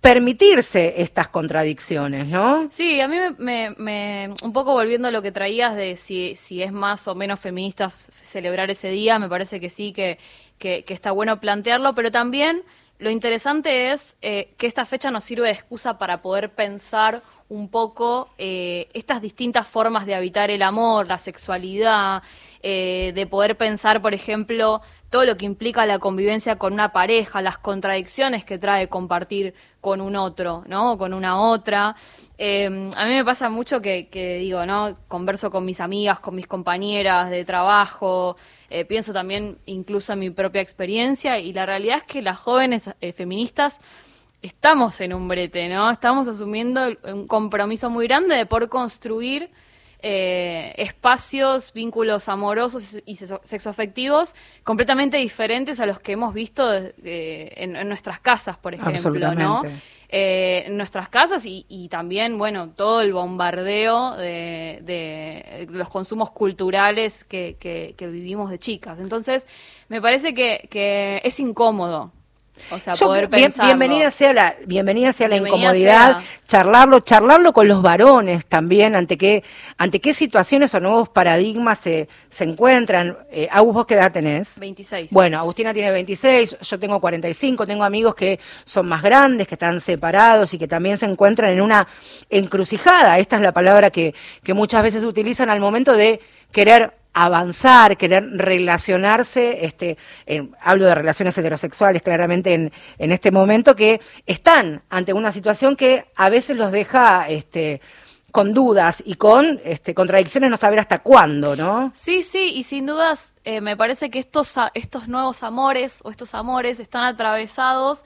permitirse estas contradicciones, ¿no? Sí, a mí me, me- me- un poco volviendo a lo que traías de si, si es más o menos feminista celebrar ese día, me parece que sí, que, que- que está bueno plantearlo, pero también lo interesante es eh, que esta fecha nos sirve de excusa para poder pensar un poco eh, estas distintas formas de habitar el amor, la sexualidad, eh, de poder pensar, por ejemplo, todo lo que implica la convivencia con una pareja, las contradicciones que trae compartir con un otro, ¿no? Con una otra. Eh, a mí me pasa mucho que, que digo, ¿no? Converso con mis amigas, con mis compañeras de trabajo, eh, pienso también incluso en mi propia experiencia y la realidad es que las jóvenes eh, feministas estamos en un brete, ¿no? Estamos asumiendo un compromiso muy grande de poder construir eh, espacios, vínculos amorosos y sexo- sexoafectivos completamente diferentes a los que hemos visto eh, en, en nuestras casas, por ejemplo, ¿no? Eh, nuestras casas y, y también, bueno, todo el bombardeo de, de los consumos culturales que, que- que vivimos de chicas. Entonces, me parece que, que es incómodo. O sea, Yo poder bien- bienvenida sea la bienvenida sea la Bienvenida incomodidad, sea. charlarlo, charlarlo con los varones también, ante qué ante qué situaciones o nuevos paradigmas se, se encuentran. Eh, Agus, ¿vos qué edad tenés? 26. Bueno, Agustina tiene 26, yo tengo 45, tengo amigos que son más grandes, que están separados y que también se encuentran en una encrucijada. Esta es la palabra que, que muchas veces utilizan al momento de querer avanzar, querer relacionarse, este, en- hablo de relaciones heterosexuales claramente en, en este momento, que están ante una situación que a veces los deja este, con dudas y con este, contradicciones, no saber hasta cuándo, ¿no? Sí, sí, y sin dudas eh, me parece que estos, estos nuevos amores o estos amores están atravesados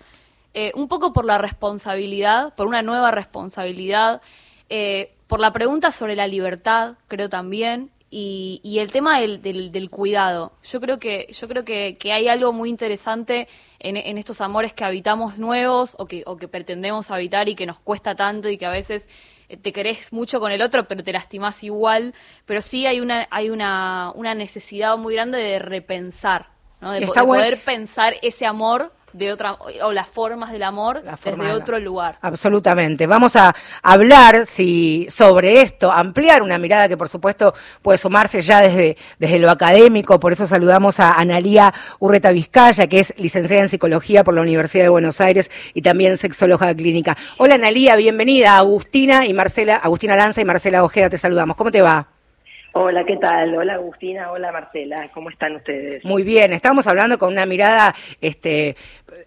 eh, un poco por la responsabilidad, por una nueva responsabilidad, eh, por la pregunta sobre la libertad, creo también, y, y el tema del, del, del cuidado. Yo creo que, yo creo que, que hay algo muy interesante en, en estos amores que habitamos nuevos o que, o que pretendemos habitar y que nos cuesta tanto y que a veces eh, te querés mucho con el otro, pero te lastimás igual. Pero sí hay una, hay una, una necesidad muy grande de repensar, ¿no? de, po- poder pensar ese amor de otra, o las formas del amor La forma desde de- otro lugar. Absolutamente. Vamos a hablar si, sobre esto, ampliar una mirada que por supuesto puede sumarse ya desde, desde lo académico. Por eso saludamos a Analía Urreta Vizcaya, que es licenciada en psicología por la Universidad de Buenos Aires y también sexóloga clínica. Hola Analía, bienvenida. Agustina y Marcela, Agustina Lanza y Marcela Ojeda, te saludamos. ¿Cómo te va? Hola, ¿qué tal? Hola Agustina, hola Marcela, ¿cómo están ustedes? Muy bien, estamos hablando con una mirada este,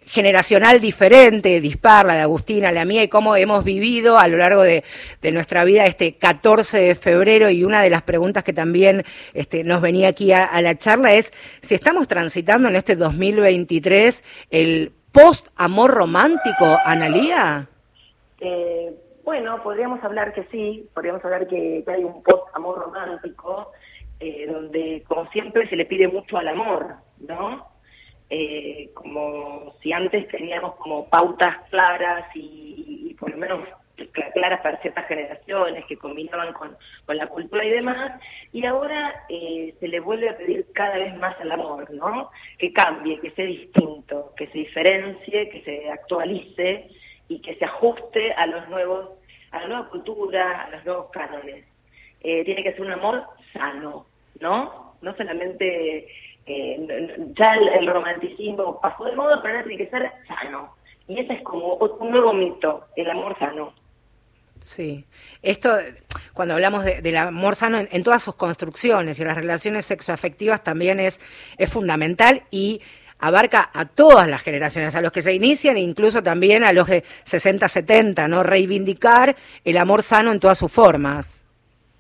generacional diferente, dispar, la de Agustina, la mía, y cómo hemos vivido a lo largo de, de nuestra vida este 14 de febrero. Y una de las preguntas que también este, nos venía aquí a, la charla es si estamos transitando en este 2023 el post-amor romántico, Analía. Eh, bueno, podríamos hablar que sí, podríamos hablar que, que hay un post-amor romántico, eh, donde como siempre se le pide mucho al amor, ¿no? Eh, como si antes teníamos como pautas claras y, por lo menos cl- claras para ciertas generaciones que combinaban con, con la cultura y demás, y ahora eh, se le vuelve a pedir cada vez más al amor, ¿no? Que cambie, que sea distinto, que se diferencie, que se actualice y que se ajuste a los nuevos, a la nueva cultura, a los nuevos cánones. Eh, tiene que ser un amor sano, ¿no? No solamente eh, ya el, el romanticismo pasó de moda, pero ahora tiene que ser sano. Y ese es como un nuevo mito, el amor sano. Sí, esto cuando hablamos de- del amor sano en, en todas sus construcciones y las relaciones sexoafectivas también es, es fundamental y abarca a todas las generaciones, a los que se inician e incluso también a los de 60, 70, ¿no? Reivindicar el amor sano en todas sus formas.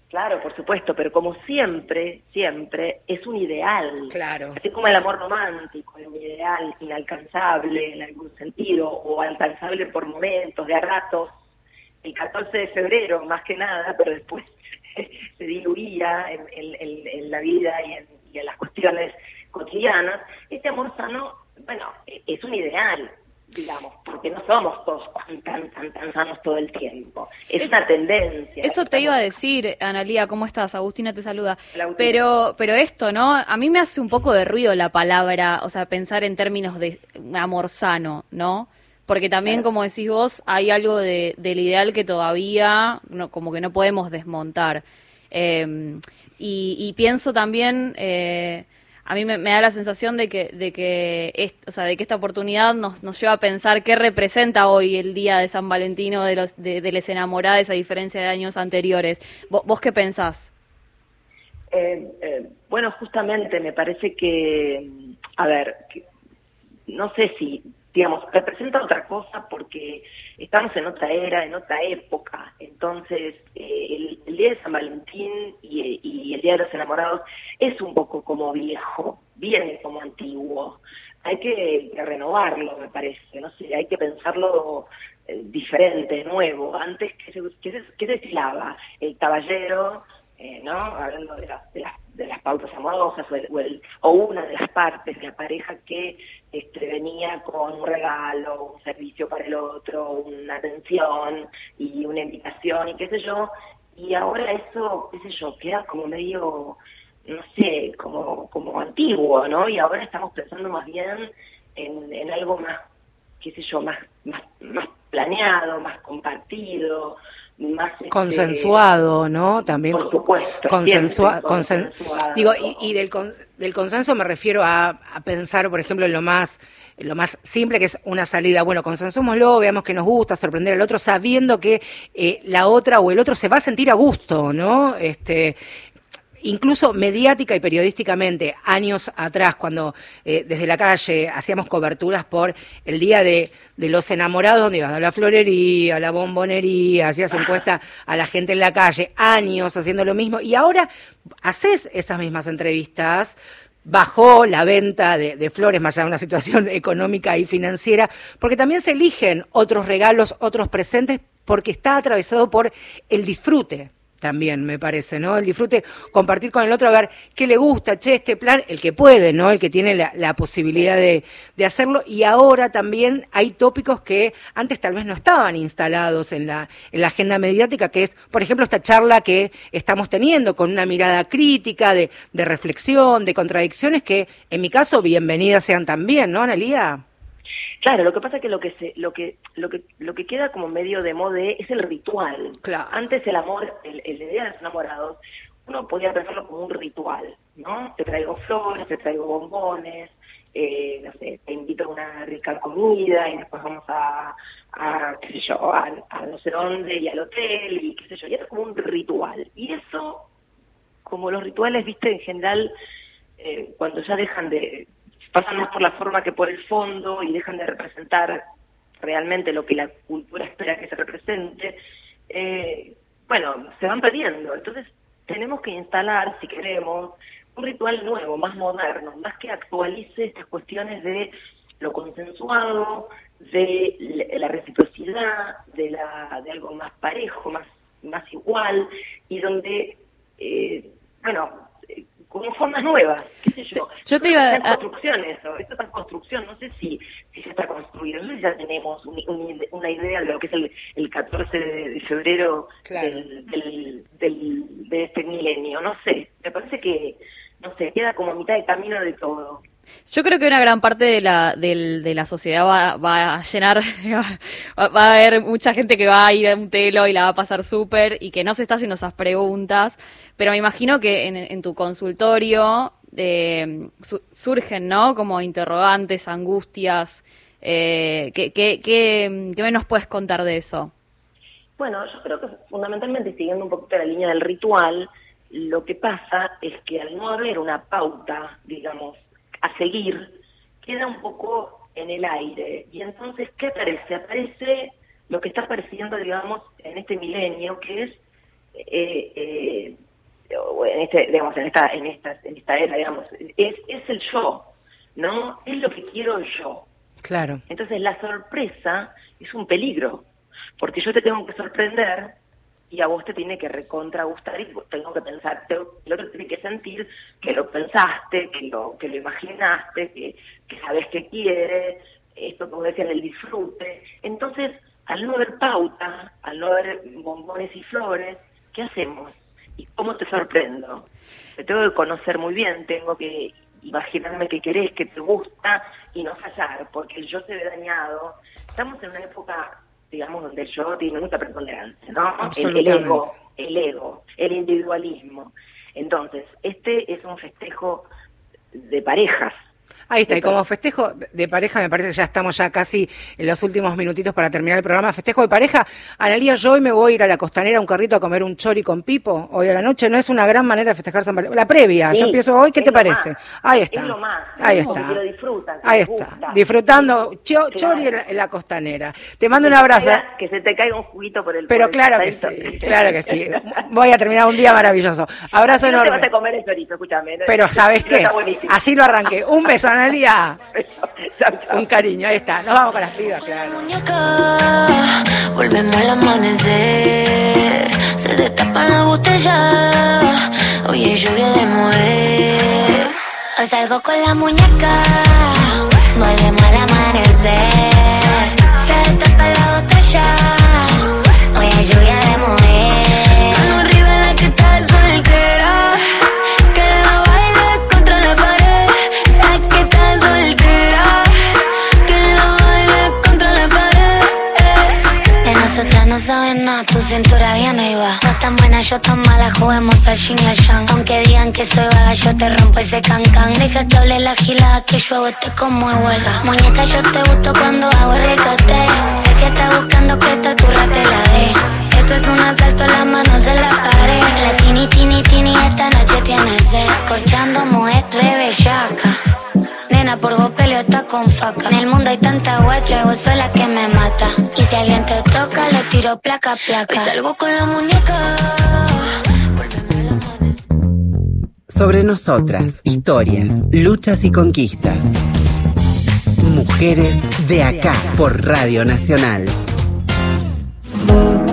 Claro, por supuesto, pero como siempre, siempre es un ideal. Claro. Así como el amor romántico, es un ideal inalcanzable en algún sentido, o alcanzable por momentos, de a ratos. El 14 de febrero, más que nada, pero después se diluía en, en- la vida y en, y en las cuestiones cotidianas. Este amor sano, bueno, e- es un ideal, digamos, porque no somos todos tan, tan, tan sanos todo el tiempo. Es, Es- una tendencia. Eso te iba a decir, Analía, ¿cómo estás? Agustina te saluda. Pero, pero esto, ¿no? A mí me hace un poco de ruido la palabra, o sea, pensar en términos de amor sano, ¿no? Porque también, como decís vos, hay algo de, del ideal que todavía, no, como que no podemos desmontar. Eh, y, y pienso también, eh, a mí me, da la sensación de que, de que, o sea, de que esta oportunidad nos, nos lleva a pensar qué representa hoy el día de San Valentino de los de, de les enamorados a diferencia de años anteriores. ¿Vos, qué pensás? Eh, eh, bueno, justamente me parece que, a ver, no sé si, digamos, representa otra cosa porque estamos en otra era, en otra época. Entonces, eh, el, Día de San Valentín y, el Día de los Enamorados es un poco como viejo, viene como antiguo. Hay que, renovarlo, me parece, no sé, hay que pensarlo eh, diferente, nuevo. Antes, ¿qué se, qué se? El caballero, eh, ¿no? Hablando de, las de, las de las pautas amorosas o, el- o, el- o una de las partes de la pareja que este, venía con un regalo, un servicio para el otro, una atención y una invitación y qué sé yo. Y ahora eso, qué sé yo, queda como medio, no sé, como, como antiguo, ¿no? Y ahora estamos pensando más bien en, en algo más, qué sé yo, más, más, más planeado, más compartido, más... este, Consensuado, ¿no? También Por supuesto, consensua- consen- digo, y, y del, con- del consenso me refiero a, a pensar, por ejemplo, en lo más en lo más simple que es una salida, bueno, consensuémoslo, veamos que nos gusta, sorprender al otro, sabiendo que eh, la otra o el otro se va a sentir a gusto, ¿no? Este, incluso mediática y periodísticamente, años atrás, cuando eh, desde la calle hacíamos coberturas por el Día de, los Enamorados, donde ibas a la florería, a la bombonería, hacías encuesta a la gente en la calle, años haciendo lo mismo, y ahora haces esas mismas entrevistas, bajó la venta de, de flores, más allá de una situación económica y financiera, porque también se eligen otros regalos, otros presentes, porque está atravesado por el disfrute. También, me parece, ¿no? El disfrute, compartir con el otro, a ver qué le gusta, che, este plan, el que puede, ¿no? El que tiene la, posibilidad de, de, hacerlo. Y ahora también hay tópicos que antes tal vez no estaban instalados en la, en la agenda mediática, que es, por ejemplo, esta charla que estamos teniendo con una mirada crítica, de, de reflexión, de contradicciones, que en mi caso, bienvenidas sean también, ¿no, Analía? Claro, lo que pasa es que lo que se, lo que lo que lo que queda como medio de moda es el ritual. Claro. Antes el amor, el, el día de los enamorados, uno podía pensarlo como un ritual, ¿no? Te traigo flores, te traigo bombones, eh, no sé, te invito a una rica comida y después vamos a, a qué sé yo, a, a no sé dónde y al hotel y qué sé yo, y era como un ritual. Y eso, como los rituales, viste, en general, eh, cuando ya dejan de, pasan más por la forma que por el fondo y dejan de representar realmente lo que la cultura espera que se represente, eh, bueno, se van perdiendo. Entonces tenemos que instalar, si queremos, un ritual nuevo, más moderno, más que actualice estas cuestiones de lo consensuado, de la reciprocidad, de, la, de algo más parejo, más, más igual, y donde, eh, bueno, como formas nuevas, qué sé yo. Yo te iba a... construcción eso, esto está en construcción, no sé si, si ya está construido, no sé si ya tenemos un, un, una idea de lo que es el, el 14 de febrero claro. del, del, del, de este milenio, no sé, me parece que, no sé, queda como a mitad de camino de todo. Yo creo que una gran parte de la, de, de la sociedad va, va, a llenar, va, va, a haber mucha gente que va a ir a un telo y la va a pasar súper y que no se está haciendo esas preguntas, pero me imagino que en, tu consultorio eh, su, surgen, ¿no? Como interrogantes, angustias. Eh, ¿qué, qué, qué, ¿Qué nos puedes contar de eso? Bueno, yo creo que fundamentalmente siguiendo un poquito la línea del ritual, lo que pasa es que al no haber una pauta, digamos, a seguir, queda un poco en el aire. Y entonces, ¿qué aparece? Aparece lo que está apareciendo, digamos, en este milenio, que es, eh, eh, en, este, digamos, en esta, en esta, en esta era, digamos, es, es el yo, ¿no? Es lo que quiero yo. Claro. Entonces, la sorpresa es un peligro, porque yo te tengo que sorprender y a vos te tiene que recontra gustar y tengo que pensar, te, el otro tiene que sentir que lo pensaste, que lo, que lo imaginaste, que, que sabes qué quiere, esto que vos decías del disfrute. Entonces, al no haber pauta, al no haber bombones y flores, ¿qué hacemos? ¿Y cómo te sorprendo? Te tengo que conocer muy bien, tengo que imaginarme que querés, que te gusta y no fallar, porque yo se ve dañado. Estamos en una época digamos, donde yo tiene mucha preponderancia, ¿no? El, el, ego, el ego, el individualismo. Entonces, este es un festejo de parejas. Ahí está, y como festejo de pareja, me parece que ya estamos ya casi en los últimos minutitos para terminar el programa. Festejo de pareja, Analía, yo hoy me voy a ir a la costanera, a un carrito, a comer un chori con pipo, hoy a la noche, ¿no es una gran manera de festejar San Valentín? La previa, Sí, yo empiezo hoy, ¿qué te parece? más, Ahí está. Es lo más. Ahí está. lo disfrutan, Ahí está, gusta. disfrutando cho- Claro. chori en la, en la costanera. Te mando un Que abrazo. caiga- Que se te caiga un juguito por el Pero por el claro que sí, claro que sí. Voy a terminar un día maravilloso. Abrazo No te enorme. vas a comer el chorizo, escúchame. Pero ¿sabes qué? Así lo arranqué. Un beso, Analia. Un cariño, ahí está. Nos vamos con las pibas, claro. volvemos al amanecer. Se destapa la botella, oye lluvia de mover. Hoy salgo con la muñeca, volvemos al amanecer. Se destapa la botella, saben nada, tu cintura viene y va. Tú tan buena, yo tan mala, juguemos al yin y al yang. Aunque digan que soy vaga, yo te rompo ese cancan. Deja que hable la gilada, que yo hago este como de huelga. Muñeca, yo te gusto cuando hago el recate. Sé que estás buscando que esta turra te la dé. Esto es un asalto, las manos en la pared. La tini, tini, tini, esta noche tiene sed. Corchando con faca. En el mundo hay tanta guacha, vos sos la que me mata. Y si alguien te toca, le tiro placa, placa. Hoy salgo con la muñeca. Sobre nosotras, historias, luchas y conquistas. Mujeres de acá por Radio Nacional. Oh.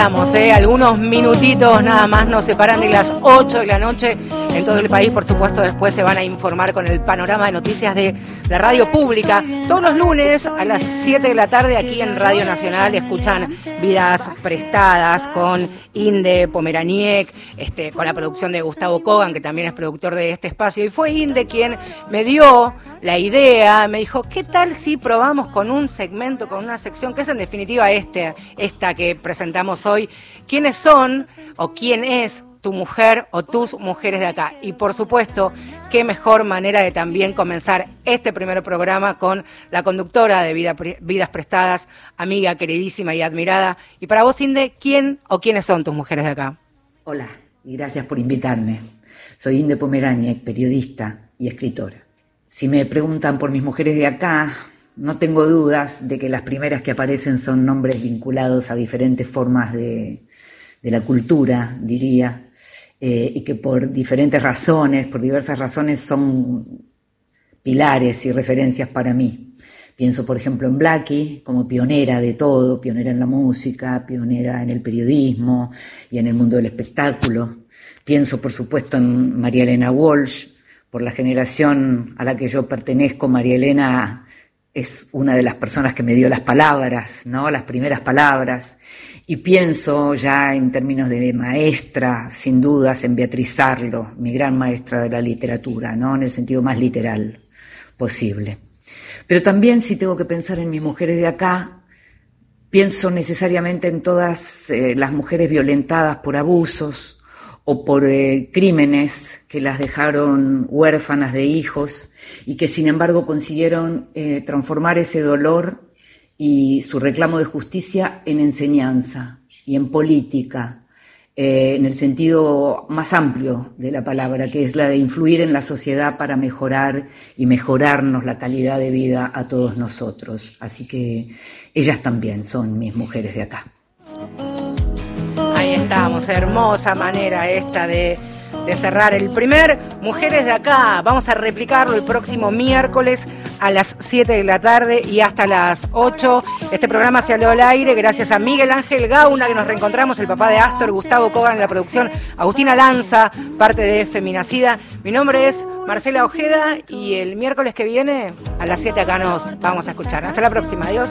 estamos, ¿eh? algunos minutitos nada más nos separan de las 8 de la noche en todo el país. Por supuesto, después se van a informar con el panorama de noticias de la radio pública. Todos los lunes a las 7 de la tarde aquí en Radio Nacional escuchan Vidas Prestadas con Inde Pomeraniec, este, con la producción de Gustavo Kogan, que también es productor de este espacio. Y fue Inde quien me dio la idea, me dijo, ¿qué tal si probamos con un segmento, con una sección, que es en definitiva este, esta que presentamos hoy? ¿Quiénes son o quién es tu mujer o tus mujeres de acá? Y por supuesto, qué mejor manera de también comenzar este primer programa con la conductora de Vidas Prestadas, amiga queridísima y admirada. Y para vos, Inde, ¿quién o quiénes son tus mujeres de acá? Hola, y gracias por invitarme. Soy Inde Pomeraniec, periodista y escritora. Si me preguntan por mis mujeres de acá, no tengo dudas de que las primeras que aparecen son nombres vinculados a diferentes formas de, la cultura, diría, eh, y que por diferentes razones, por diversas razones, son pilares y referencias para mí. Pienso, por ejemplo, en Blackie como pionera de todo, pionera en la música, pionera en el periodismo y en el mundo del espectáculo. Pienso, por supuesto, en María Elena Walsh, por la generación a la que yo pertenezco, María Elena es una de las personas que me dio las palabras, ¿no? Las primeras palabras. Y pienso ya en términos de maestra, sin dudas, en Beatriz Arlo, mi gran maestra de la literatura, ¿no? En el sentido más literal posible. Pero también si tengo que pensar en mis mujeres de acá, pienso necesariamente en todas eh, las mujeres violentadas por abusos, o por eh, crímenes que las dejaron huérfanas de hijos y que sin embargo consiguieron eh, transformar ese dolor y su reclamo de justicia en enseñanza y en política, eh, en el sentido más amplio de la palabra, que es la de influir en la sociedad para mejorar y mejorarnos la calidad de vida a todos nosotros. Así que ellas también son mis mujeres de acá. Ahí estamos, hermosa manera esta de, cerrar el primer Mujeres de Acá. Vamos a replicarlo el próximo miércoles a las 7 de la tarde y hasta las 8. Este programa se salió al aire gracias a Miguel Ángel Gauna, que nos reencontramos, el papá de Astor, Gustavo Kogan en la producción, Agustina Lanza, parte de Feminacida. Mi nombre es Marcela Ojeda y el miércoles que viene a las 7 acá nos vamos a escuchar. Hasta la próxima, adiós.